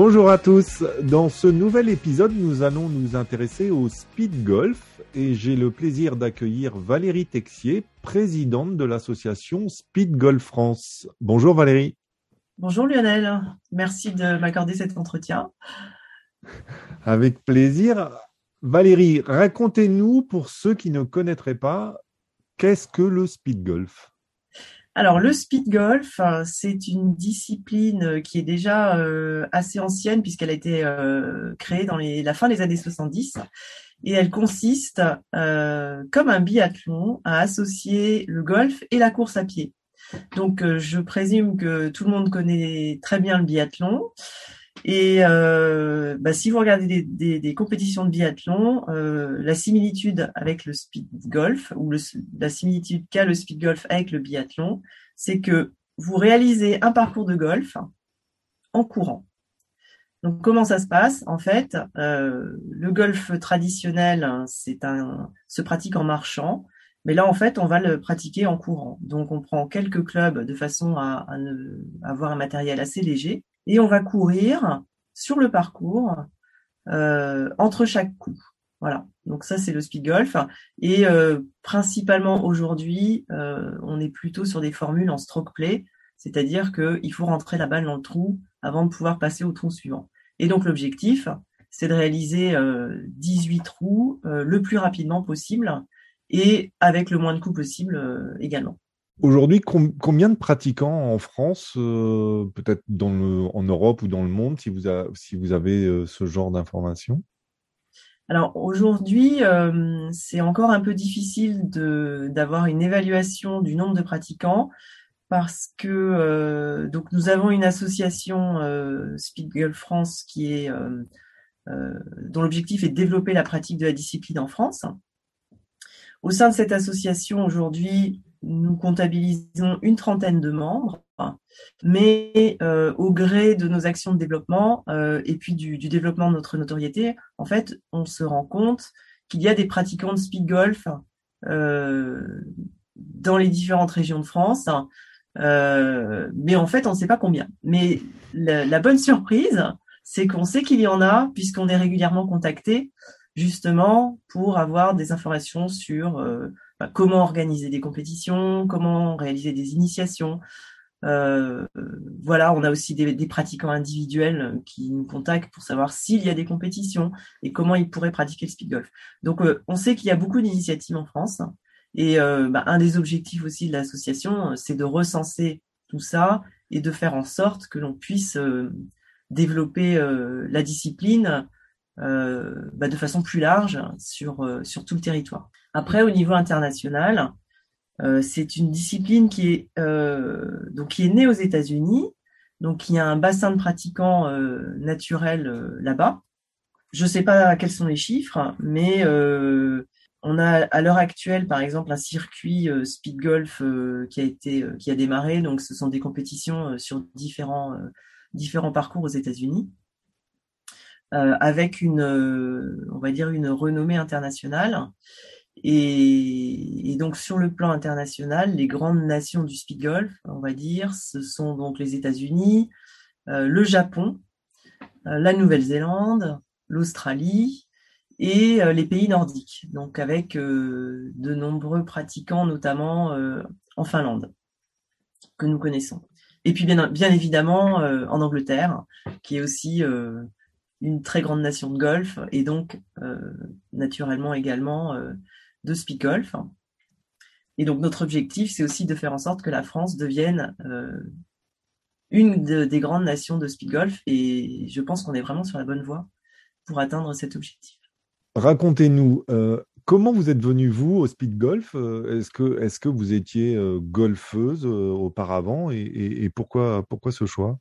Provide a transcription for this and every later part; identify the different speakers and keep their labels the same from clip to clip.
Speaker 1: Bonjour à tous. Dans ce nouvel épisode, nous allons nous intéresser au speed golf et j'ai le plaisir d'accueillir Valérie Texier, présidente de l'association Speed Golf France. Bonjour Valérie.
Speaker 2: Bonjour Lionel. Merci de m'accorder cet entretien.
Speaker 1: Avec plaisir. Valérie, racontez-nous pour ceux qui ne connaîtraient pas, qu'est-ce que le speed golf?
Speaker 2: Alors le speed golf, euh, c'est une discipline euh, qui est déjà euh, assez ancienne puisqu'elle a été créée dans la fin des années 70 et elle consiste, comme un biathlon, à associer le golf et la course à pied. Donc je présume que tout le monde connaît très bien le biathlon. Et euh, bah, si vous regardez des, compétitions de biathlon, euh, la similitude avec le speed golf ou la similitude qu'a le speed golf avec le biathlon, c'est que vous réalisez un parcours de golf en courant. Donc comment ça se passe? En fait, euh, le golf traditionnel, c'est un se pratique en marchant, mais là en fait, on va le pratiquer en courant. Donc on prend quelques clubs de façon à, à avoir un matériel assez léger et on va courir sur le parcours euh, entre chaque coup. Voilà. Donc ça c'est le speed golf et euh, principalement aujourd'hui euh, on est plutôt sur des formules en stroke play, c'est-à-dire qu'il faut rentrer la balle dans le trou avant de pouvoir passer au trou suivant. Et donc l'objectif c'est de réaliser 18 trous le plus rapidement possible et avec le moins de coups possible également.
Speaker 1: Aujourd'hui, combien de pratiquants en France, euh, peut-être en Europe ou dans le monde, si vous, si vous avez euh, ce genre d'informations?
Speaker 2: Alors aujourd'hui, euh, c'est encore un peu difficile d'avoir une évaluation du nombre de pratiquants parce que donc nous avons une association Speed France qui est dont l'objectif est de développer la pratique de la discipline en France. Au sein de cette association aujourd'hui, nous comptabilisons une trentaine de membres, mais euh, au gré de nos actions de développement euh, et puis du, développement de notre notoriété, en fait, on se rend compte qu'il y a des pratiquants de speed golf euh, dans les différentes régions de France, mais en fait, on ne sait pas combien. Mais la, la bonne surprise, c'est qu'on sait qu'il y en a puisqu'on est régulièrement contacté justement pour avoir des informations sur bah, comment organiser des compétitions, comment réaliser des initiations. Euh, voilà, on a aussi des, pratiquants individuels qui nous contactent pour savoir s'il y a des compétitions et comment ils pourraient pratiquer le speed golf. Donc, euh, on sait qu'il y a beaucoup d'initiatives en France et euh, bah, un des objectifs aussi de l'association, c'est de recenser tout ça et de faire en sorte que l'on puisse développer la discipline bah, de façon plus large sur, sur tout le territoire. Après, au niveau international, euh, c'est une discipline qui est, euh, donc, qui est née aux États-Unis. Donc, il y a un bassin de pratiquants euh, naturels là-bas. Je ne sais pas quels sont les chiffres, mais on a à l'heure actuelle, par exemple, un circuit speed golf qui a été, qui a démarré. Donc, ce sont des compétitions sur différents, différents parcours aux États-Unis. avec une, on va dire, une renommée internationale. Et, donc sur le plan international, les grandes nations du speed golf, on va dire, ce sont donc les États-Unis, euh, le Japon, euh, la Nouvelle-Zélande, l'Australie et euh, les pays nordiques. Donc avec de nombreux pratiquants, notamment en Finlande, que nous connaissons. Et puis bien évidemment en Angleterre, qui est aussi une très grande nation de golf et donc naturellement également de speed golf. Et donc notre objectif, c'est aussi de faire en sorte que la France devienne euh, une des grandes nations de speed golf. Et je pense qu'on est vraiment sur la bonne voie pour atteindre cet objectif.
Speaker 1: Racontez-nous, euh, comment vous êtes venue, vous, au speed golf euh, Est-ce que, est que vous étiez golfeuse auparavant et, pourquoi, pourquoi ce choix?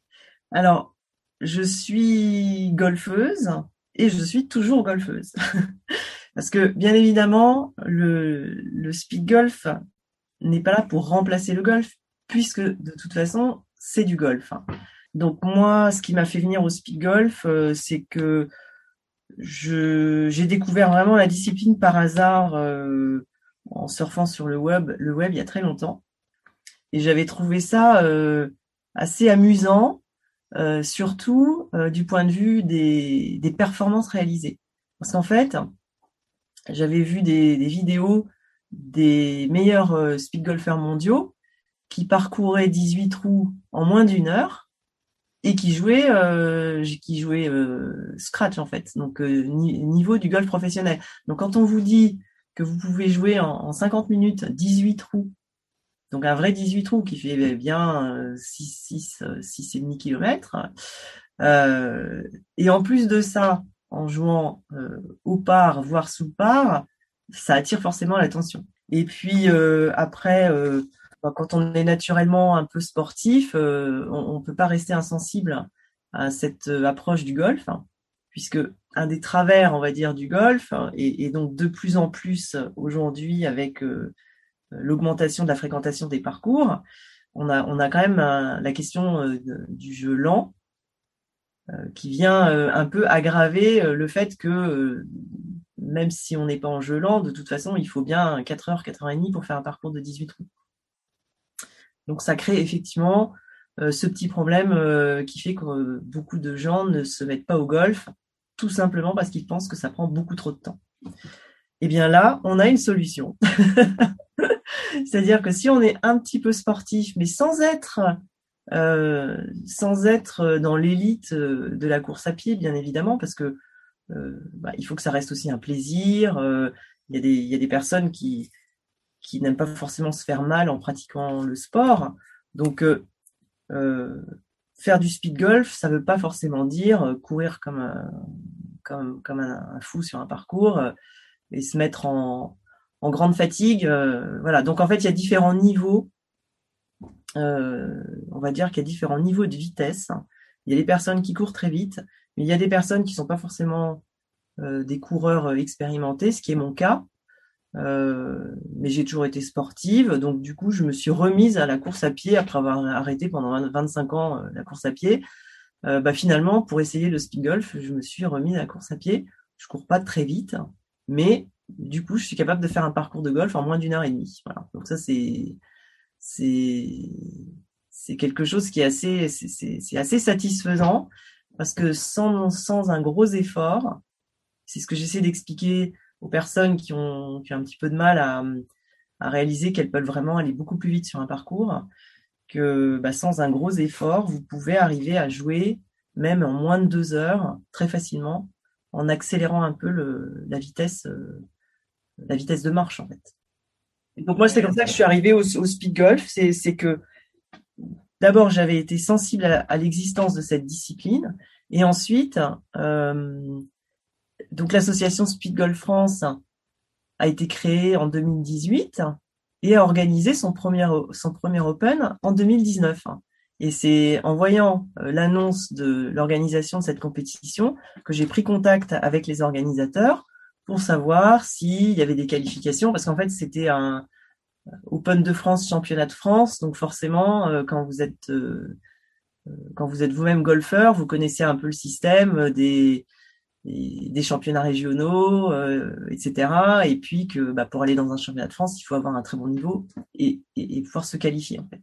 Speaker 2: Alors, je suis golfeuse et je suis toujours golfeuse. Parce que bien évidemment, le, speed golf n'est pas là pour remplacer le golf, puisque de toute façon, c'est du golf. Hein. Donc moi, ce qui m'a fait venir au speed golf, euh, c'est que j'ai découvert vraiment la discipline par hasard euh, en surfant sur le web, le web il y a très longtemps. Et j'avais trouvé ça euh, assez amusant, surtout du point de vue des performances réalisées. Parce qu'en fait, j'avais vu des, vidéos des meilleurs speed golfers mondiaux qui parcouraient 18 trous en moins d'une heure et qui jouait euh, qui jouait euh, scratch en fait, donc euh, niveau du golf professionnel. Donc quand on vous dit que vous pouvez jouer en, en 50 minutes 18 trous, donc un vrai 18 trous qui fait bien 6 6 6,5 km et en plus de ça en jouant au par voire sous par, ça attire forcément l'attention. Et puis après quand on est naturellement un peu sportif, euh, on ne peut pas rester insensible à cette euh, approche du golf, hein, puisque un des travers, on va dire, du golf, hein, et, donc de plus en plus aujourd'hui avec euh, l'augmentation de la fréquentation des parcours, on a, on a quand même la question du jeu lent qui vient un peu aggraver le fait que même si on n'est pas en jeu lent, de toute façon, il faut bien 4 heures, 4 heures et demie pour faire un parcours de 18 trous. Donc ça crée effectivement euh, ce petit problème euh, qui fait que euh, beaucoup de gens ne se mettent pas au golf, tout simplement parce qu'ils pensent que ça prend beaucoup trop de temps. Eh bien là, on a une solution. C'est-à-dire que si on est un petit peu sportif, mais sans être sans être dans l'élite de la course à pied, bien évidemment, parce que bah, il faut que ça reste aussi un plaisir. Il y, a des, personnes qui, n'aiment pas forcément se faire mal en pratiquant le sport. Donc, euh, euh, faire du speed golf, ça ne veut pas forcément dire euh, courir comme un, fou sur un parcours et se mettre en, en grande fatigue. voilà. Donc, en fait, il y a différents niveaux. On va dire qu'il y a différents niveaux de vitesse. Il y a des personnes qui courent très vite, mais il y a des personnes qui ne sont pas forcément des coureurs expérimentés, ce qui est mon cas. Euh, mais j'ai toujours été sportive, donc du coup, je me suis remise à la course à pied après avoir arrêté pendant 25 ans euh, la course à pied. Euh, bah, finalement, pour essayer le speed golf, je me suis remise à la course à pied. Je cours pas très vite, mais du coup, je suis capable de faire un parcours de golf en moins d'une heure et demie. Donc ça, c'est c'est quelque chose qui est assez satisfaisant parce que sans un gros effort, c'est ce que j'essaie d'expliquer aux personnes qui ont, un petit peu de mal à, réaliser qu'elles peuvent vraiment aller beaucoup plus vite sur un parcours, que bah, sans un gros effort, vous pouvez arriver à jouer même en moins de deux heures très facilement en accélérant un peu la vitesse euh, la vitesse de marche en fait. Donc moi c'est comme ça que je suis arrivée au, speed golf, c'est que d'abord j'avais été sensible à, à l'existence de cette discipline et ensuite euh, donc l'association Speed Golf France a été créée en 2018 et a organisé son premier, son premier Open en 2019. Et c'est en voyant euh, l'annonce de l'organisation de cette compétition que j'ai pris contact avec les organisateurs pour savoir s'il y avait des qualifications, parce qu'en fait c'était un Open de France, championnat de France, donc forcément euh, quand vous êtes euh, quand vous êtes vous-même golfeur, vous connaissez un peu le système des des championnats régionaux, euh, etc. Et puis que bah, pour aller dans un championnat de France, il faut avoir un très bon niveau et, et, pouvoir se qualifier en fait.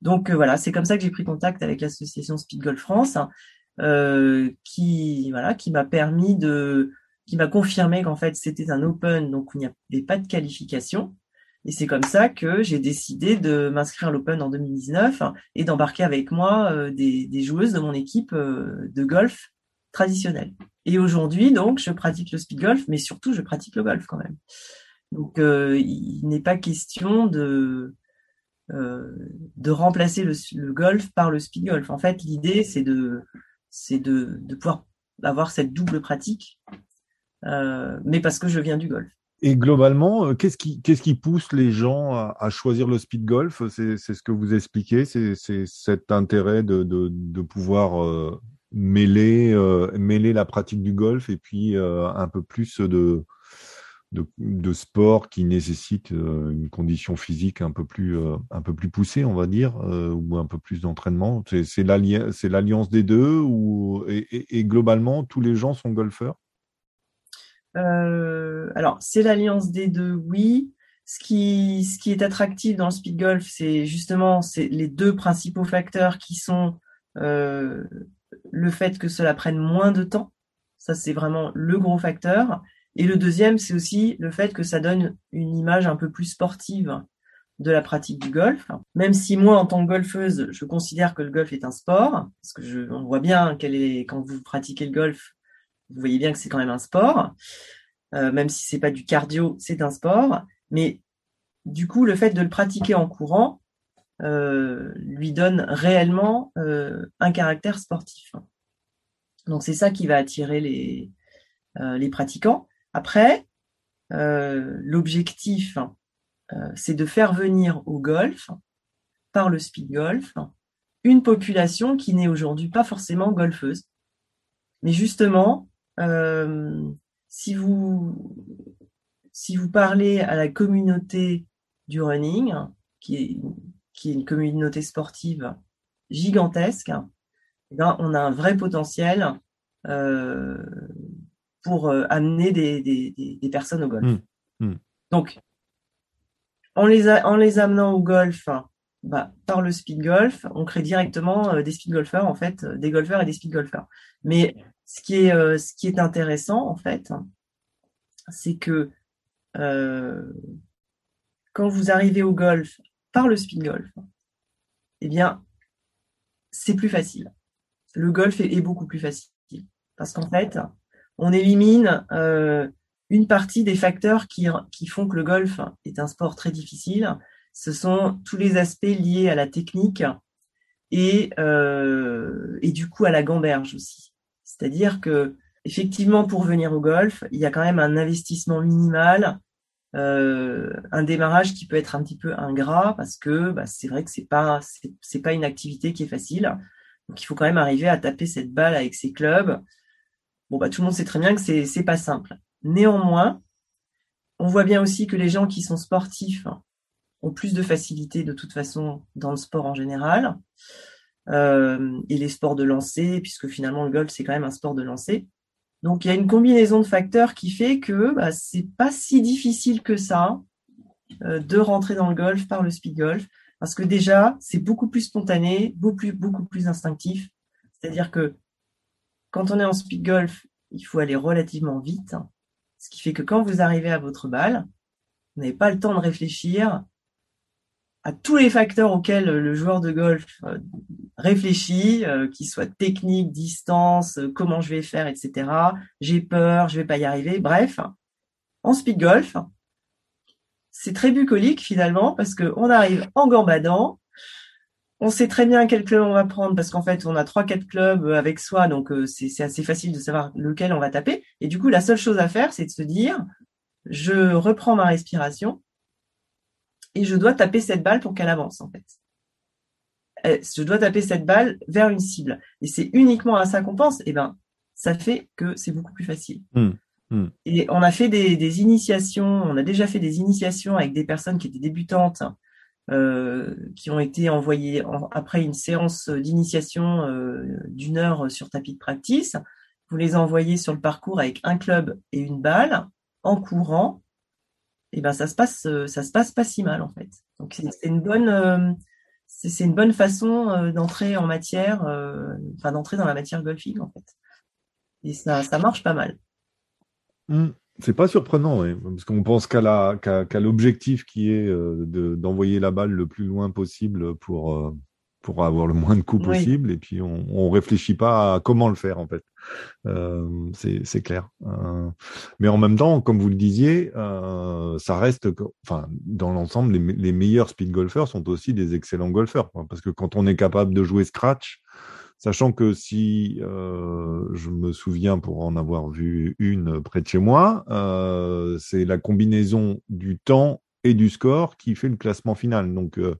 Speaker 2: Donc euh, voilà, c'est comme ça que j'ai pris contact avec l'association Speed Golf France, euh, qui voilà, qui m'a permis de, qui m'a confirmé qu'en fait c'était un Open, donc il n'y avait pas de qualification. Et c'est comme ça que j'ai décidé de m'inscrire à l'Open en 2019 et d'embarquer avec moi euh, des, joueuses de mon équipe de golf traditionnelle. Et aujourd'hui, donc, je pratique le speed golf, mais surtout, je pratique le golf quand même. Donc, euh, il n'est pas question de euh, de remplacer le, golf par le speed golf. En fait, l'idée, c'est de de, de pouvoir avoir cette double pratique, euh, mais parce que je viens du golf.
Speaker 1: Et globalement, qu'est-ce qui, qu'est-ce qui pousse les gens à, choisir le speed golf? C'est, ce que vous expliquez, c'est, cet intérêt de, pouvoir mêler, euh, mêler la pratique du golf et puis euh, un peu plus de, de, sport qui nécessite euh, une condition physique un peu plus, euh, un peu plus poussée, on va dire, euh, ou un peu plus d'entraînement. C'est l'alliance des deux et, globalement, tous les gens sont golfeurs?
Speaker 2: Alors, c'est l'alliance des deux, oui. Ce qui, ce qui est attractif dans le speed golf, c'est justement les deux principaux facteurs qui sont le fait que cela prenne moins de temps. Ça, c'est vraiment le gros facteur. Et le deuxième, c'est aussi le fait que ça donne une image un peu plus sportive de la pratique du golf. Même si moi, en tant que golfeuse, je considère que le golf est un sport, parce que je, on voit bien qu'elle est, quand vous pratiquez le golf, vous voyez bien que c'est quand même un sport. Euh, même si c'est pas du cardio, c'est un sport. Mais du coup, le fait de le pratiquer en courant euh, lui donne réellement euh, un caractère sportif. Donc c'est ça qui va attirer les, les pratiquants. Après, l'objectif, c'est de faire venir au golf, par le speed golf, une population qui n'est aujourd'hui pas forcément golfeuse. Mais justement, si vous si vous parlez à la communauté du running, qui est, qui est une communauté sportive gigantesque, eh ben, on a un vrai potentiel euh, pour euh, amener des, des, des, personnes au golf. Mmh. Mmh. Donc, en les, en les amenant au golf, bah, par le speed golf, on crée directement euh, des speed golfeurs, en fait, euh, des golfeurs et des speed golfeurs. Mais ce qui est, ce qui est intéressant, en fait, c'est que quand vous arrivez au golf par le speed golf, eh bien, c'est plus facile. Le golf est, beaucoup plus facile. Parce qu'en fait, on élimine euh, une partie des facteurs qui, font que le golf est un sport très difficile. Ce sont tous les aspects liés à la technique et, euh, et du coup à la gamberge aussi. C'est-à-dire que effectivement, pour venir au golf, il y a quand même un investissement minimal, euh, un démarrage qui peut être un petit peu ingrat parce que bah, c'est vrai que c'est pas pas une activité qui est facile. Donc il faut quand même arriver à taper cette balle avec ses clubs Bon, bah, tout le monde sait très bien que c'est, c'est pas simple. Néanmoins, on voit bien aussi que les gens qui sont sportifs ont plus de facilité de toute façon dans le sport en général. Euh, et les sports de lancer, puisque finalement le golf c'est quand même un sport de lancer. Donc il y a une combinaison de facteurs qui fait que bah, c'est pas si difficile que ça euh, de rentrer dans le golf par le speed golf, parce que déjà c'est beaucoup plus spontané, beaucoup plus, beaucoup plus instinctif. C'est-à-dire que quand on est en speed golf, il faut aller relativement vite, ce qui fait que quand vous arrivez à votre balle, vous n'avez pas le temps de réfléchir à tous les facteurs auxquels le joueur de golf euh, réfléchit, euh, qu'ils soient technique, distance, euh, comment je vais faire, etc. J'ai peur, je vais pas y arriver. Bref, en speed golf, c'est très bucolique finalement parce qu'on arrive en gambadant, on sait très bien quel club on va prendre parce qu'en fait, on a trois, quatre clubs avec soi, donc c'est assez facile de savoir lequel on va taper. Et du coup, la seule chose à faire, c'est de se dire, je reprends ma respiration et je dois taper cette balle pour qu'elle avance, en fait. Euh, je dois taper cette balle vers une cible. Et c'est uniquement à ça qu'on pense. Et eh ben, ça fait que c'est beaucoup plus facile. Mmh, mmh. Et on a fait des, des, initiations, on a déjà fait des initiations avec des personnes qui étaient débutantes euh, qui ont été envoyés après une séance d'initiation euh, d'une heure sur tapis de practice. Vous les envoyez sur le parcours avec un club et une balle en courant. Et ben ça se passe, ça se passe pas si mal en fait. Donc c'est une bonne, euh, c'est une bonne façon d'entrer en matière, enfin d'entrer dans la matière golfing en fait. Et ça, ça marche pas mal.
Speaker 1: Mmh. C'est pas surprenant, parce qu'on pense qu'à l'objectif qui est euh, d'envoyer la balle le plus loin possible pour, euh, pour avoir le moins de coups possible, et puis on, on réfléchit pas à comment le faire en fait. Euh, c'est clair. mais en même temps, comme vous le disiez, ça reste, enfin, dans l'ensemble, les, les, meilleurs speed golfeurs sont aussi des excellents golfeurs, parce que quand on est capable de jouer scratch, Sachant que si euh, je me souviens pour en avoir vu une près de chez moi, euh, c'est la combinaison du temps et du score qui fait le classement final. Donc, euh,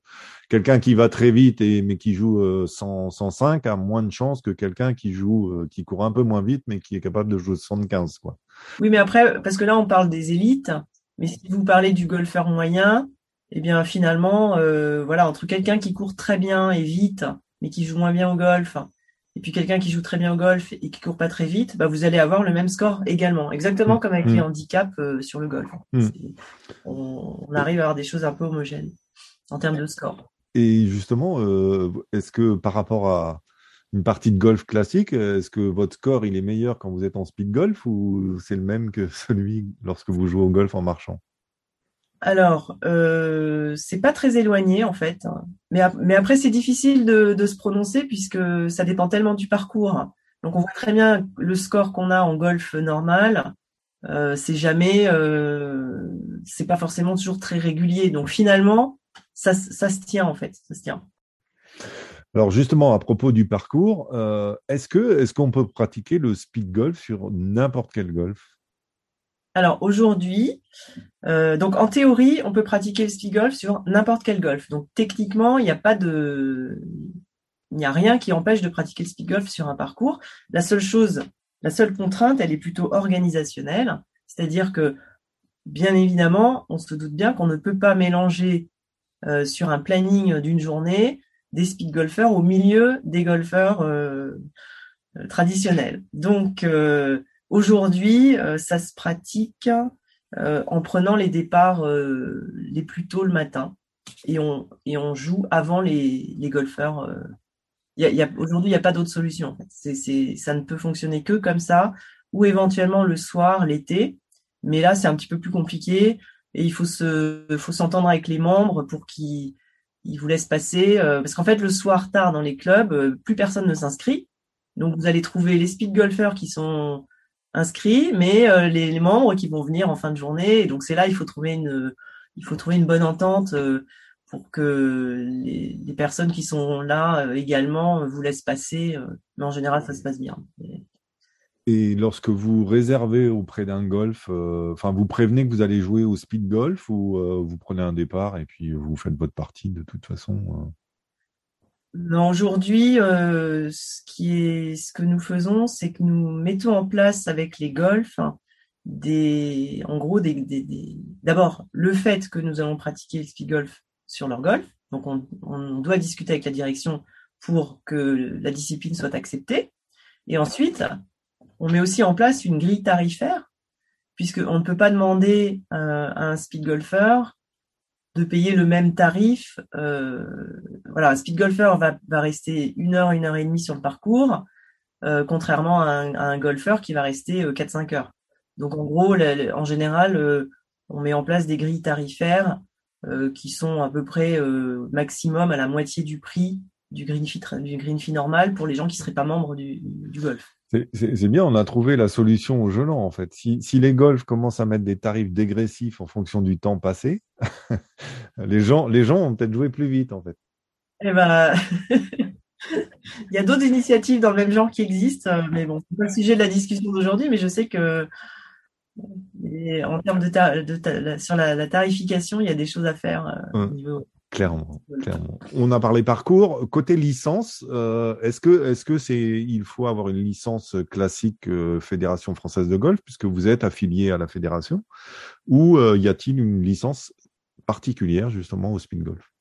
Speaker 1: quelqu'un qui va très vite et mais qui joue 100, 105 a moins de chances que quelqu'un qui joue, qui court un peu moins vite, mais qui est capable de jouer 75, quoi.
Speaker 2: Oui, mais après, parce que là, on parle des élites, mais si vous parlez du golfeur moyen, eh bien, finalement, voilà, entre quelqu'un qui court très bien et vite, mais qui joue moins bien au golf, et puis quelqu'un qui joue très bien au golf et qui court pas très vite, bah vous allez avoir le même score également, exactement mmh. comme avec les mmh. handicaps euh, sur le golf. Mmh. On, arrive à avoir des choses un peu homogènes en termes de score.
Speaker 1: Et justement, euh, est-ce que par rapport à une partie de golf classique, est-ce que votre score il est meilleur quand vous êtes en speed golf ou c'est le même que celui lorsque vous jouez au golf en marchant?
Speaker 2: Alors, euh, c'est pas très éloigné en fait, mais, mais après c'est difficile de, de, se prononcer puisque ça dépend tellement du parcours. Donc on voit très bien le score qu'on a en golf normal, euh, c'est jamais, euh, c'est pas forcément toujours très régulier. Donc finalement, ça, ça se tient en fait, ça se tient.
Speaker 1: Alors justement, à propos du parcours, euh, est-ce que est-ce qu'on peut pratiquer le speed golf sur n'importe quel golf?
Speaker 2: Alors aujourd'hui, euh, donc en théorie, on peut pratiquer le speed golf sur n'importe quel golf. Donc techniquement, il n'y a pas de, il n'y a rien qui empêche de pratiquer le speed golf sur un parcours. La seule chose, la seule contrainte, elle est plutôt organisationnelle, c'est-à-dire que bien évidemment, on se doute bien qu'on ne peut pas mélanger euh, sur un planning d'une journée des speed golfeurs au milieu des golfeurs euh, traditionnels. Donc Aujourd'hui, euh, ça se pratique euh, en prenant les départs euh, les plus tôt le matin et on, et on joue avant les, les golfeurs. Y a, y a, Aujourd'hui, il n'y a pas d'autre solution. Ça ne peut fonctionner que comme ça ou éventuellement le soir, l'été. Mais là, c'est un petit peu plus compliqué et il faut se, faut s'entendre avec les membres pour qu'ils ils vous laissent passer. parce qu'en fait, le soir tard dans les clubs, plus personne ne s'inscrit. Donc, vous allez trouver les speed golfeurs qui sont inscrits, mais euh, les, membres qui vont venir en fin de journée. Donc c'est là il faut trouver une il faut trouver une bonne entente euh, pour que les, personnes qui sont là euh, également vous laissent passer. mais en général ça se passe bien.
Speaker 1: Et lorsque vous réservez auprès d'un golf, enfin vous prévenez que vous allez jouer au speed golf ou vous prenez un départ et puis vous faites votre partie de toute façon.
Speaker 2: Aujourd'hui, euh, ce que nous faisons, c'est que nous mettons en place avec les golfs des, en gros, d'abord le fait que nous allons pratiquer le speed golf sur leur golf. Donc, on, doit discuter avec la direction pour que la discipline soit acceptée. Et ensuite, on met aussi en place une grille tarifaire, puisqu'on ne peut pas demander euh, à un speed golfer de payer le même tarif. Euh, voilà, un speed golfer va, rester une heure, une heure et demie sur le parcours, euh, contrairement à un, golfeur qui va rester 4-5 euh, heures. Donc en gros, en général, on met en place des grilles tarifaires qui sont à peu près maximum à la moitié du prix du green fee, du normal pour les gens qui seraient pas membres du golf.
Speaker 1: C'est bien, on a trouvé la solution au gelant en fait. Si, si, les golfs commencent à mettre des tarifs dégressifs en fonction du temps passé, les gens, les gens vont peut-être jouer plus vite en fait.
Speaker 2: Eh ben, il y a d'autres initiatives dans le même genre qui existent, euh, mais bon, c'est pas le sujet de la discussion d'aujourd'hui, mais je sais que en termes de, de sur la, tarification, il y a des choses à faire euh, au niveau
Speaker 1: Clairement, clairement. On a parlé parcours. Côté licence, euh, est-ce que est-ce que c'est il faut avoir une licence classique euh, Fédération française de golf puisque vous êtes affilié à la fédération ou euh, y a-t-il une licence particulière justement au spin golf?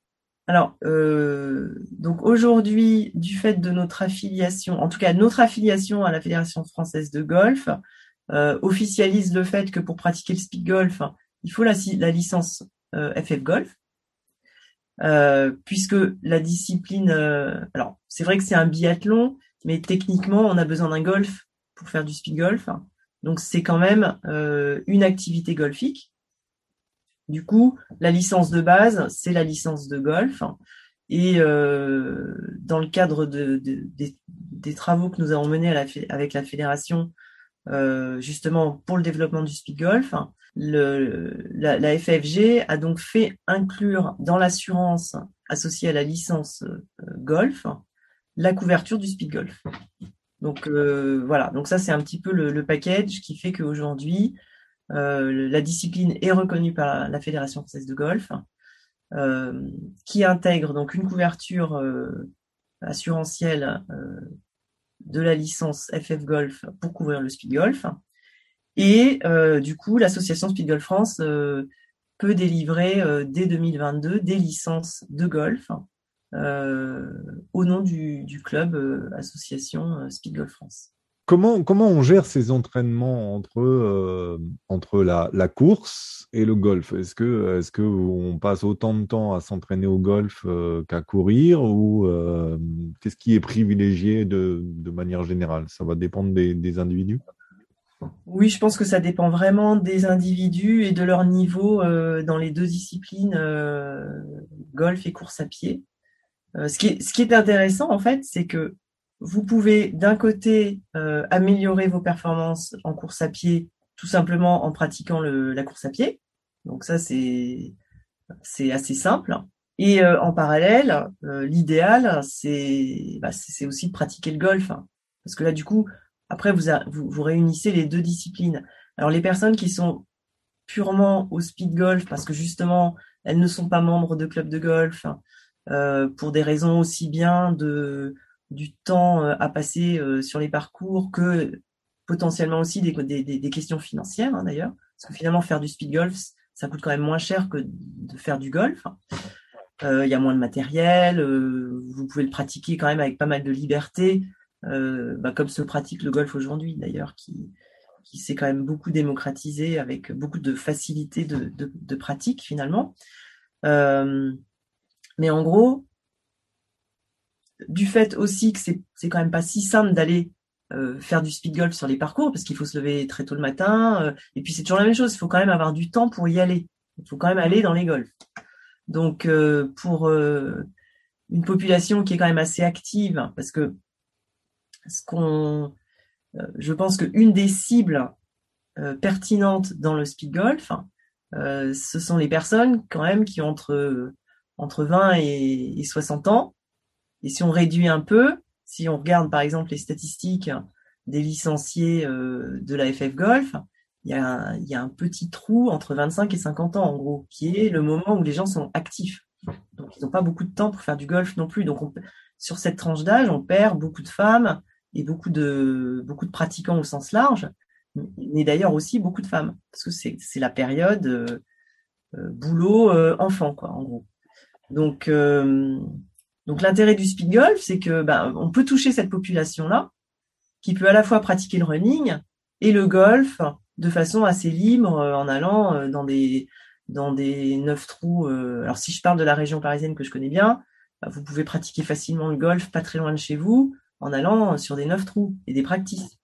Speaker 2: Alors donc aujourd'hui, du fait de notre affiliation, en tout cas notre affiliation à la Fédération française de golf, officialise le fait que pour pratiquer le speed golf, il faut la, la licence FF Golf euh, puisque la discipline, euh, alors c'est vrai que c'est un biathlon, mais techniquement on a besoin d'un golf pour faire du speed golf, donc c'est quand même euh, une activité golfique. Du coup, la licence de base, c'est la licence de golf. Et dans le cadre de, des, travaux que nous avons menés avec la fédération, justement pour le développement du speed golf, le, la, FFG a donc fait inclure dans l'assurance associée à la licence euh, golf la couverture du speed golf. Donc euh, voilà, donc ça c'est un petit peu le, package qui fait qu'aujourd'hui la discipline est reconnue par la Fédération française de golf, qui intègre donc une couverture assurantielle de la licence FF Golf pour couvrir le speed golf. Et du coup, l'association Speed Golf France peut délivrer dès 2022 des licences de golf euh, au nom du, club euh, association euh, Speed Golf France.
Speaker 1: Comment, comment on gère ces entraînements entre, entre la, la, course et le golf? Est-ce que est-ce que on passe autant de temps à s'entraîner au golf qu'à courir ou qu'est-ce qui est privilégié de, de, manière générale? Ça va dépendre des, des, individus?
Speaker 2: Oui, je pense que ça dépend vraiment des individus et de leur niveau dans les deux disciplines, golf et course à pied. Euh, ce, qui est, ce qui est intéressant, en fait, c'est que vous pouvez d'un côté euh, améliorer vos performances en course à pied tout simplement en pratiquant le, la course à pied. Donc ça, c'est c'est assez simple. Et euh, en parallèle, l'idéal, c'est bah, c'est aussi de pratiquer le golf. Hein. Parce que là, du coup, après, vous, vous, vous réunissez les deux disciplines. Alors les personnes qui sont purement au speed golf, parce que justement, elles ne sont pas membres de club de golf, euh, pour des raisons aussi bien de du temps euh, à passer euh, sur les parcours que potentiellement aussi des, des, questions financières hein, d'ailleurs. Parce que finalement, faire du speed golf, ça coûte quand même moins cher que de faire du golf. Il y a moins de matériel, vous pouvez le pratiquer quand même avec pas mal de liberté, bah, comme se pratique le golf aujourd'hui d'ailleurs, qui, qui s'est quand même beaucoup démocratisé avec beaucoup de facilité de, de, pratique finalement. Euh, mais en gros, du fait aussi que c'est, c'est quand même pas si simple d'aller euh, faire du speed golf sur les parcours parce qu'il faut se lever très tôt le matin. Euh, et puis c'est toujours la même chose, il faut quand même avoir du temps pour y aller. Il faut quand même aller dans les golfs. Donc euh, pour une population qui est quand même assez active, parce que ce qu'on, je pense qu'une des cibles pertinentes dans le speed golf, ce sont les personnes quand même qui ont entre entre 20 et, 60 ans. Et si on réduit un peu, si on regarde par exemple les statistiques des licenciés euh, de la FF Golf, il y, a un, petit trou entre 25 et 50 ans en gros, qui est le moment où les gens sont actifs. Donc ils n'ont pas beaucoup de temps pour faire du golf non plus. Donc on, sur cette tranche d'âge, on perd beaucoup de femmes et beaucoup de beaucoup de pratiquants au sens large, mais d'ailleurs aussi beaucoup de femmes parce que c'est la période euh, euh, boulot enfant quoi en gros. Donc, euh, donc l'intérêt du speed golf, c'est que ben, on peut toucher cette population-là, qui peut à la fois pratiquer le running et le golf de façon assez libre euh, en allant euh, dans des dans des neuf trous. alors si je parle de la région parisienne que je connais bien, ben, vous pouvez pratiquer facilement le golf pas très loin de chez vous en allant sur des neuf trous et des practices.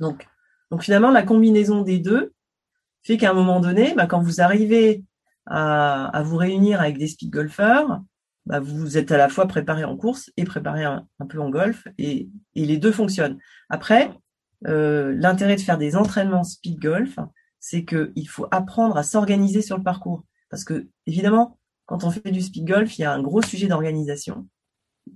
Speaker 2: Donc, donc finalement la combinaison des deux fait qu'à un moment donné, ben, quand vous arrivez à, vous réunir avec des speed golfeurs, bah, vous êtes à la fois préparé en course et préparé un, peu en golf et, les deux fonctionnent. Après, euh, l'intérêt de faire des entraînements speed golf, c'est qu'il faut apprendre à s'organiser sur le parcours. Parce que, évidemment, quand on fait du speed golf, il y a un gros sujet d'organisation,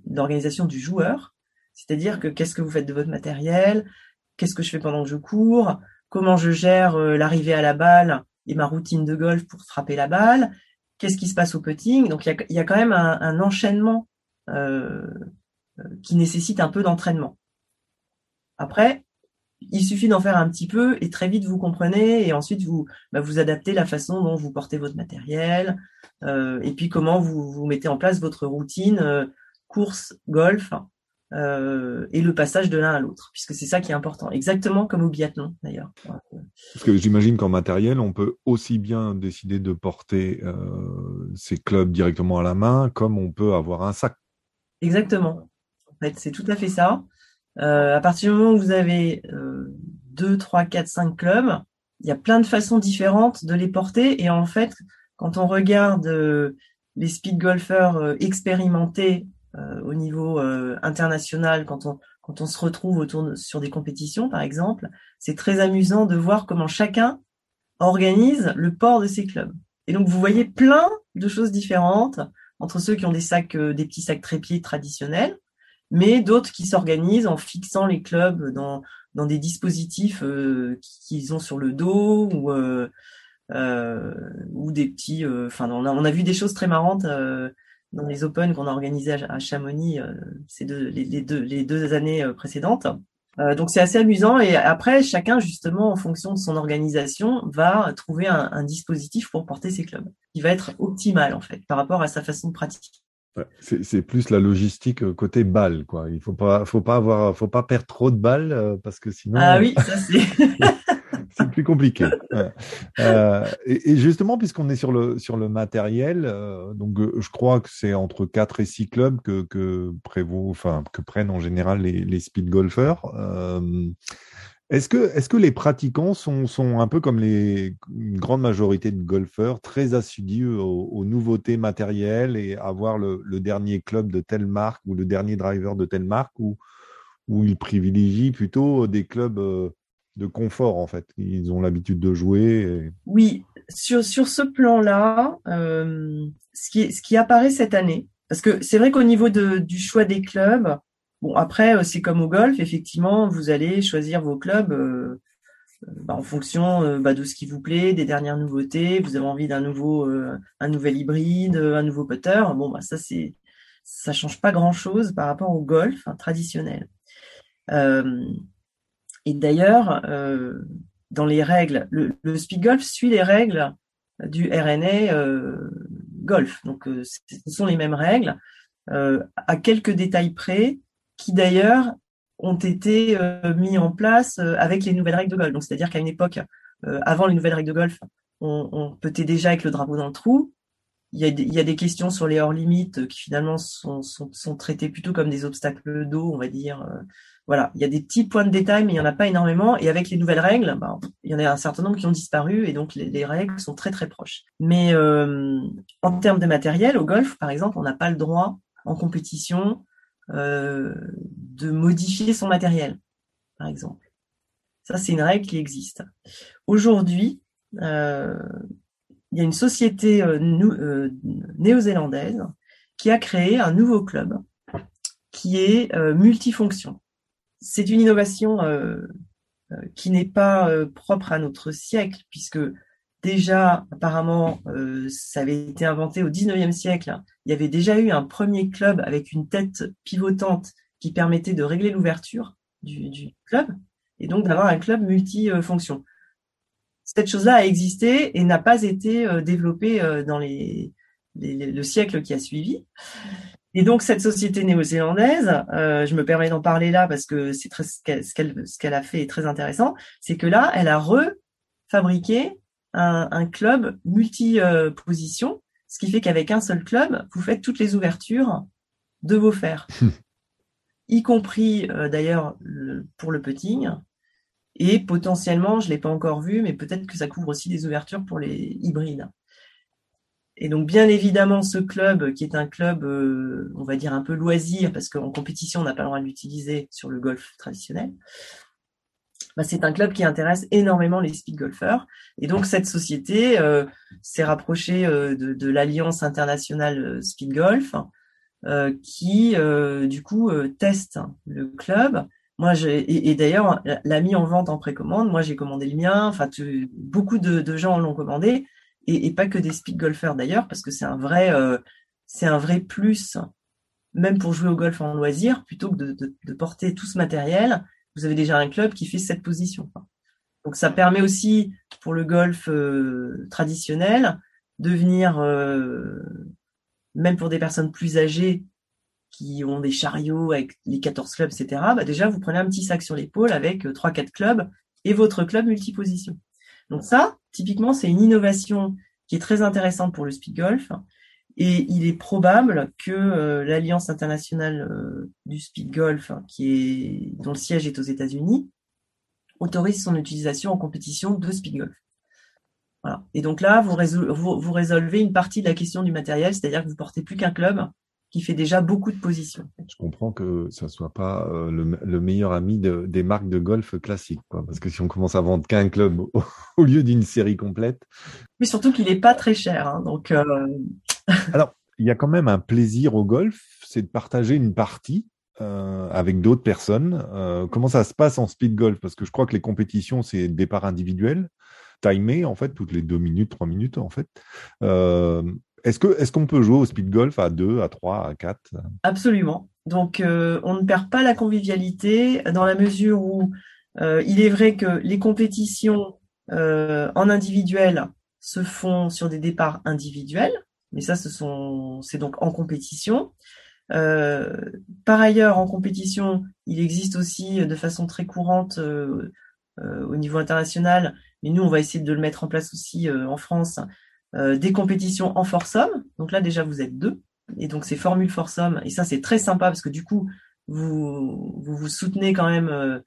Speaker 2: d'organisation du joueur. C'est-à-dire que qu'est-ce que vous faites de votre matériel, qu'est-ce que je fais pendant que je cours, comment je gère euh, l'arrivée à la balle et ma routine de golf pour frapper la balle, qu'est-ce qui se passe au putting. Donc il y a, quand même un, enchaînement euh, euh, qui nécessite un peu d'entraînement. Après, il suffit d'en faire un petit peu et très vite vous comprenez et ensuite vous bah, vous adaptez la façon dont vous portez votre matériel euh, et puis comment vous, vous mettez en place votre routine course golf euh, et le passage de l'un à l'autre, puisque c'est ça qui est important, exactement comme au biathlon d'ailleurs.
Speaker 1: Parce que j'imagine qu'en matériel, on peut aussi bien décider de porter euh, ses clubs directement à la main, comme on peut avoir un sac.
Speaker 2: Exactement. En fait, c'est tout à fait ça. Euh, à partir du moment où vous avez euh, 2, 3, 4, 5 clubs, il y a plein de façons différentes de les porter. Et en fait, quand on regarde euh, les speed golfeurs euh, expérimentés au niveau euh, international quand on quand on se retrouve autour sur des compétitions par exemple, c'est très amusant de voir comment chacun organise le port de ses clubs. Et donc vous voyez plein de choses différentes entre ceux qui ont des sacs, euh, des petits sacs trépieds traditionnels, mais d'autres qui s'organisent en fixant les clubs dans, dans des dispositifs qu'ils ont sur le dos ou ou des petits. Enfin, on, on a vu des choses très marrantes dans les Open qu'on a organisés à, Chamonix ces deux, les, deux, les deux années précédentes. Euh, donc c'est assez amusant et après chacun justement en fonction de son organisation va trouver un, un, dispositif pour porter ses clubs qui va être optimal en fait par rapport à sa façon de pratiquer.
Speaker 1: c'est plus la logistique euh, côté balle quoi. Il faut pas faut pas avoir faut pas perdre trop de balles euh, parce que sinon
Speaker 2: Ah oui, ça c'est
Speaker 1: c'est plus compliqué. Euh, et, justement, puisqu'on est sur le, sur le matériel, euh, donc euh, je crois que c'est entre 4 et 6 clubs que, que, enfin, que prennent en général les, speed golfers. est-ce que, est-ce que les pratiquants sont, sont un peu comme les, une grande majorité de golfeurs, très assidus aux, nouveautés matérielles et avoir le, le, dernier club de telle marque ou le dernier driver de telle marque ou, ou ils privilégient plutôt des clubs de confort en fait. Ils ont l'habitude de jouer.
Speaker 2: Oui, sur, sur ce plan-là, euh, ce, qui, ce qui apparaît cette année, parce que c'est vrai qu'au niveau de, du choix des clubs, bon après euh, c'est comme au golf, effectivement, vous allez choisir vos clubs euh, bah, en fonction bah, de ce qui vous plaît, des dernières nouveautés. Vous avez envie d'un nouveau, un nouvel hybride, un nouveau putter. Bon bah ça c'est ça change pas grand-chose par rapport au golf traditionnel. Et d'ailleurs, euh, dans les règles, le, speed golf suit les règles du RNA euh, golf. Donc, euh, ce sont les mêmes règles, à quelques détails près, qui d'ailleurs ont été mis en place avec les nouvelles règles de golf. Donc, c'est-à-dire qu'à une époque, avant les nouvelles règles de golf, on, on peut déjà avec le drapeau dans le trou. Il y, a des, questions sur les hors limites qui finalement sont, sont traitées plutôt comme des obstacles d'eau, on va dire, voilà, il y a des petits points de détail, mais il n'y en a pas énormément. Et avec les nouvelles règles, bah, il y en a un certain nombre qui ont disparu, et donc les, règles sont très très proches. Mais euh, en termes de matériel, au golf, par exemple, on n'a pas le droit en compétition euh, de modifier son matériel, par exemple. Ça, c'est une règle qui existe. Aujourd'hui, euh, il y a une société néo-zélandaise qui a créé un nouveau club qui est multifonction c'est une innovation euh, euh, qui n'est pas euh, propre à notre siècle, puisque déjà, apparemment, ça avait été inventé au 19e siècle. Il y avait déjà eu un premier club avec une tête pivotante qui permettait de régler l'ouverture du, club et donc d'avoir un club multifonction. Cette chose-là a existé et n'a pas été développée dans le siècle qui a suivi. Et donc cette société néo-zélandaise, euh, je me permets d'en parler là parce que c'est très ce qu'elle ce qu'elle a fait est très intéressant, c'est que là elle a refabriqué un, un club multi-position, ce qui fait qu'avec un seul club vous faites toutes les ouvertures de vos fers, y compris euh, d'ailleurs pour le putting. Et potentiellement, je l'ai pas encore vu, mais peut-être que ça couvre aussi des ouvertures pour les hybrides. Et donc, bien évidemment, ce club, qui est un club, euh, on va dire un peu loisir, parce qu'en compétition, on n'a pas le droit de l'utiliser sur le golf traditionnel, bah, c'est un club qui intéresse énormément les speed golfers. Et donc, cette société euh, s'est rapprochée euh, de, l'Alliance internationale speed golf, qui, du coup, teste le club. Moi, j'ai, et, d'ailleurs, l'a mis en vente en précommande. Moi, j'ai commandé le mien. Enfin, beaucoup de, de gens l'ont commandé et, pas que des speed golfers d'ailleurs, parce que c'est un vrai, euh, c'est un vrai plus, même pour jouer au golf en loisir, plutôt que de, porter tout ce matériel. Vous avez déjà un club qui fait cette position. Donc ça permet aussi pour le golf euh, traditionnel de venir, euh, même pour des personnes plus âgées qui ont des chariots avec les 14 clubs, etc. Bah déjà vous prenez un petit sac sur l'épaule avec 3-4 clubs et votre club multiposition. Donc ça, typiquement, c'est une innovation qui est très intéressante pour le speed golf. Et il est probable que euh, l'Alliance internationale euh, du speed golf, qui est, dont le siège est aux États-Unis, autorise son utilisation en compétition de speed golf. Voilà. Et donc là, vous, vous, vous, résolvez une partie de la question du matériel, c'est-à-dire que vous portez plus qu'un club, qui fait déjà beaucoup de positions.
Speaker 1: Je comprends que ça soit pas euh, le, meilleur ami des marques de golf classiques, quoi, parce que si on commence à vendre qu'un club au, lieu d'une série complète.
Speaker 2: Mais surtout qu'il n'est pas très cher, hein, donc. Euh...
Speaker 1: Alors, il y a quand même un plaisir au golf, c'est de partager une partie avec d'autres personnes. comment ça se passe en speed golf? Parce que je crois que les compétitions, c'est départ individuel, timé, en fait, toutes les deux minutes, trois minutes, en fait. Est-ce qu'on est peut jouer au speed golf à deux, à trois, à quatre?
Speaker 2: Absolument. Donc, on ne perd pas la convivialité dans la mesure où il est vrai que les compétitions en individuel se font sur des départs individuels, mais ça, ce c'est donc en compétition. Euh, par ailleurs, en compétition, il existe aussi de façon très courante euh, euh, au niveau international, mais nous, on va essayer de le mettre en place aussi en France, des compétitions en force-homme. Donc là, déjà, vous êtes deux. Et donc, c'est formule force-homme. Et ça, c'est très sympa parce que du coup, vous vous, soutenez quand même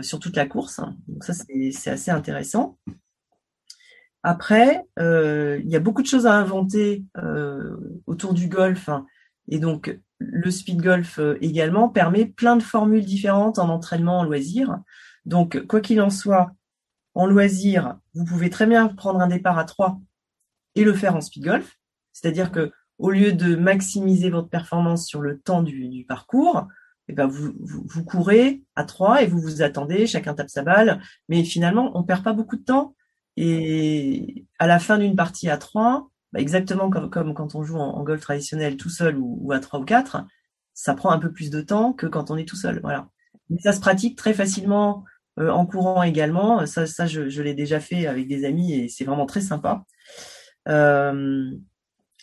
Speaker 2: sur toute la course. Donc ça, c'est assez intéressant. Après, euh, il y a beaucoup de choses à inventer euh, autour du golf. Hein. et donc, le speed golf euh, également permet plein de formules différentes en entraînement, en loisir. Donc, quoi qu'il en soit, en loisir, vous pouvez très bien prendre un départ à 3 et le faire en speed golf. C'est-à-dire que au lieu de maximiser votre performance sur le temps du, parcours, eh ben vous, vous, courez à 3 et vous vous attendez, chacun tape sa balle. Mais finalement, on perd pas beaucoup de temps et à la fin d'une partie à trois, bah exactement comme, comme, quand on joue en, golf traditionnel tout seul ou, à trois ou quatre, ça prend un peu plus de temps que quand on est tout seul. Voilà. Mais ça se pratique très facilement euh, en courant également. Ça, ça je, je l'ai déjà fait avec des amis et c'est vraiment très sympa. Euh,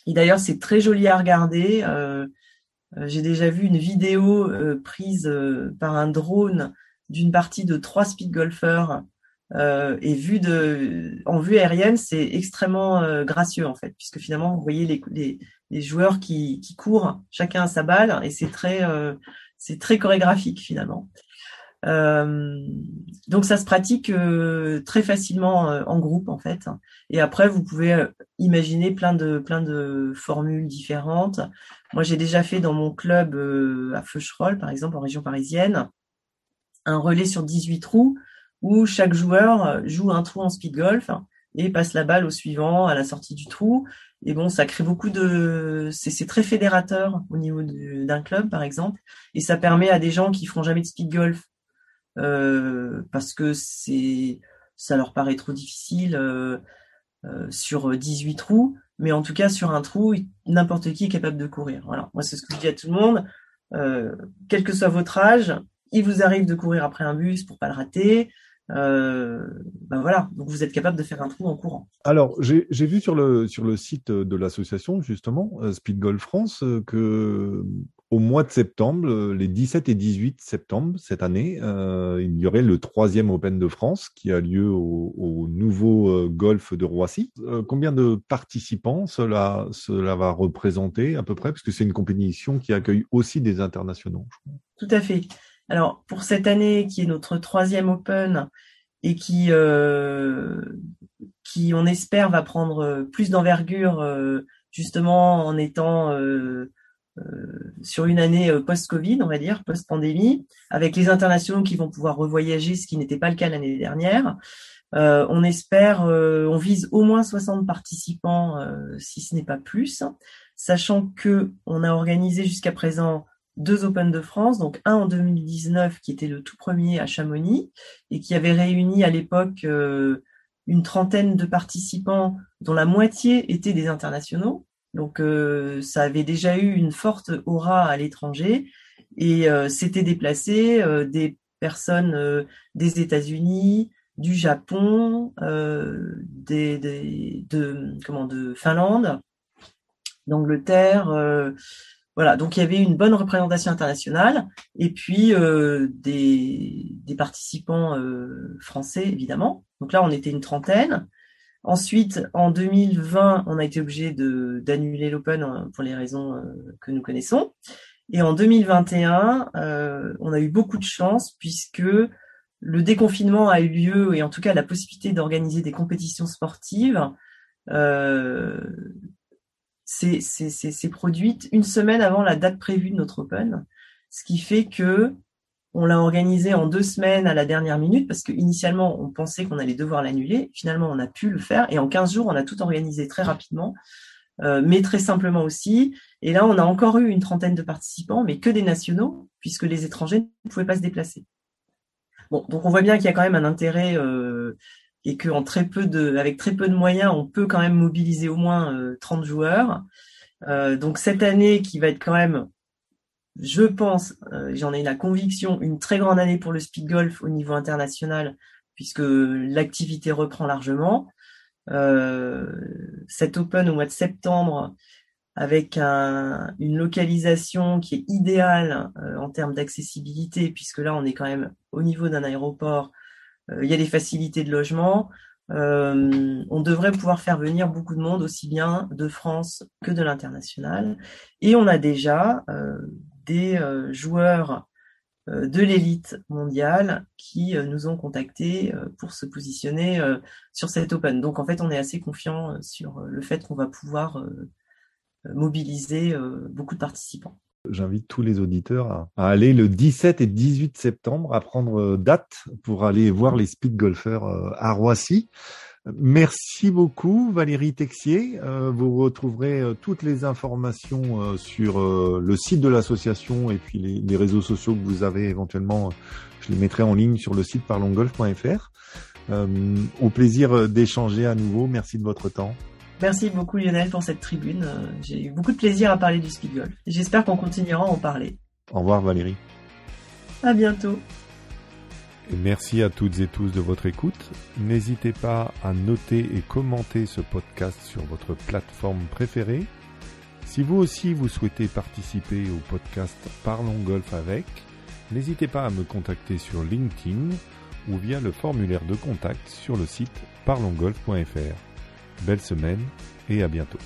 Speaker 2: et d'ailleurs, c'est très joli à regarder. Euh, euh J'ai déjà vu une vidéo prise par un drone d'une partie de trois speed golfeurs euh, et vu de, en vue aérienne, c'est extrêmement gracieux en fait, puisque finalement, vous voyez les, joueurs qui, courent, chacun à sa balle, et c'est très, c'est très chorégraphique finalement. Donc ça se pratique très facilement en groupe en fait. Et après, vous pouvez imaginer plein de plein de formules différentes. Moi, j'ai déjà fait dans mon club à Feucherolles, par exemple, en région parisienne, un relais sur 18 trous où chaque joueur euh, joue un trou en speed golf et passe la balle au suivant à la sortie du trou. Et bon, ça crée beaucoup de, c'est très fédérateur au niveau d'un club par exemple, et ça permet à des gens qui feront jamais de speed golf euh, parce que c'est, ça leur paraît trop difficile euh, euh, sur 18 trous, mais en tout cas sur un trou, n'importe qui est capable de courir. Voilà, moi c'est ce que je dis à tout le monde. Euh, quel que soit votre âge, il vous arrive de courir après un bus pour pas le rater euh, ben voilà, donc vous êtes capable de faire un trou en courant.
Speaker 1: Alors, j'ai vu sur le, sur le site de l'association, justement, euh, Speed Golf France, euh, que au mois de septembre, les 17 et 18 septembre cette année, il y aurait le troisième Open de France qui a lieu au, nouveau golf de Roissy. combien de participants cela, cela va représenter à peu près? Parce que c'est une compétition qui accueille aussi des internationaux.
Speaker 2: Tout à fait. Alors pour cette année qui est notre troisième Open et qui, euh, qui on espère va prendre plus d'envergure euh, justement en étant euh, sur une année post-Covid, on va dire, post-pandémie, avec les internationaux qui vont pouvoir revoyager, ce qui n'était pas le cas l'année dernière. on espère, on vise au moins 60 participants, si ce n'est pas plus, sachant que on a organisé jusqu'à présent deux Open de France, donc un en 2019 qui était le tout premier à Chamonix et qui avait réuni à l'époque euh, une trentaine de participants dont la moitié étaient des internationaux. Donc euh, ça avait déjà eu une forte aura à l'étranger et euh, s'étaient déplacés des personnes des États-Unis, du Japon, des, de comment de Finlande, d'Angleterre voilà, donc il y avait une bonne représentation internationale et puis euh, des, des, participants euh, français évidemment. Donc là, on était une trentaine. Ensuite, en 2020, on a été obligé d'annuler l'Open euh, pour les raisons que nous connaissons. Et en 2021, on a eu beaucoup de chance puisque le déconfinement a eu lieu et en tout cas la possibilité d'organiser des compétitions sportives c'est produite une semaine avant la date prévue de notre Open, ce qui fait que on l'a organisé en deux semaines à la dernière minute parce qu'initialement on pensait qu'on allait devoir l'annuler. Finalement, on a pu le faire et en 15 jours, on a tout organisé très rapidement. mais très simplement aussi. Et là, on a encore eu une trentaine de participants, mais que des nationaux, puisque les étrangers ne pouvaient pas se déplacer. Bon, donc on voit bien qu'il y a quand même un intérêt et qu'en très peu de, avec très peu de moyens, on peut quand même mobiliser au moins 30 joueurs. donc cette année qui va être quand même je pense, euh, j'en ai la conviction, une très grande année pour le speed golf au niveau international, puisque l'activité reprend largement. Euh, cet Open au mois de septembre, avec une localisation qui est idéale euh, en termes d'accessibilité, puisque là on est quand même au niveau d'un aéroport, il y a des facilités de logement. on devrait pouvoir faire venir beaucoup de monde, aussi bien de France que de l'international. Et on a déjà des euh, joueurs euh, de l'élite mondiale qui euh, nous ont contactés pour se positionner sur cet Open. Donc en fait, on est assez confiant sur le fait qu'on va pouvoir mobiliser beaucoup de participants.
Speaker 1: J'invite tous les auditeurs à, aller le 17 et 18 septembre à prendre date pour aller voir les speed golfers à Roissy. Merci beaucoup Valérie Texier. Euh, vous retrouverez euh, toutes les informations euh, sur le site de l'association et puis les, réseaux sociaux que vous avez éventuellement. Je les mettrai en ligne sur le site parlongolf.fr. au plaisir d'échanger à nouveau. Merci de votre temps.
Speaker 2: Merci beaucoup Lionel pour cette tribune. J'ai eu beaucoup de plaisir à parler du speed golf. J'espère qu'on continuera à en parler.
Speaker 1: Au revoir Valérie.
Speaker 2: À bientôt
Speaker 1: merci à toutes et tous de votre écoute. N'hésitez pas à noter et commenter ce podcast sur votre plateforme préférée. Si vous aussi vous souhaitez participer au podcast Parlons Golf avec, n'hésitez pas à me contacter sur LinkedIn ou via le formulaire de contact sur le site parlongolf.fr. Belle semaine et à bientôt.